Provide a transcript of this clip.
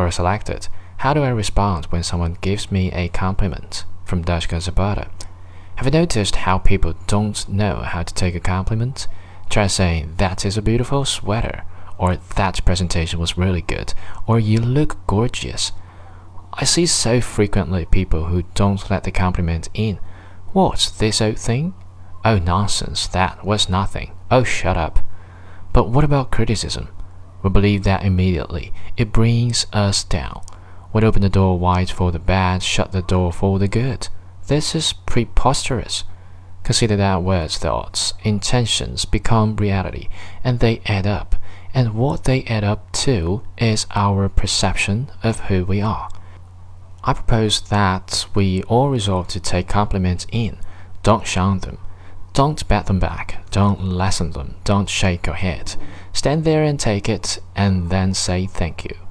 Quora selected. How do I respond when someone gives me a compliment? From Dushka Zapata. Have you noticed how people don't know how to take a compliment? Try saying, that is a beautiful sweater, or that presentation was really good, or you look gorgeous. I see so frequently people who don't let the compliment in. What's this old thing? Oh, nonsense, that was nothing. Oh, shut up. But what about criticism? We believe that immediately. It brings us down. We open the door wide for the bad, shut the door for the good. This is preposterous. Consider that words, thoughts, intentions become reality, and they add up. And what they add up to is our perception of who we are. I propose that we all resolve to take compliments in. Don't shun them. Don't bat them back. Don't lessen them. Don't shake your head. Stand there and take it, and then say thank you.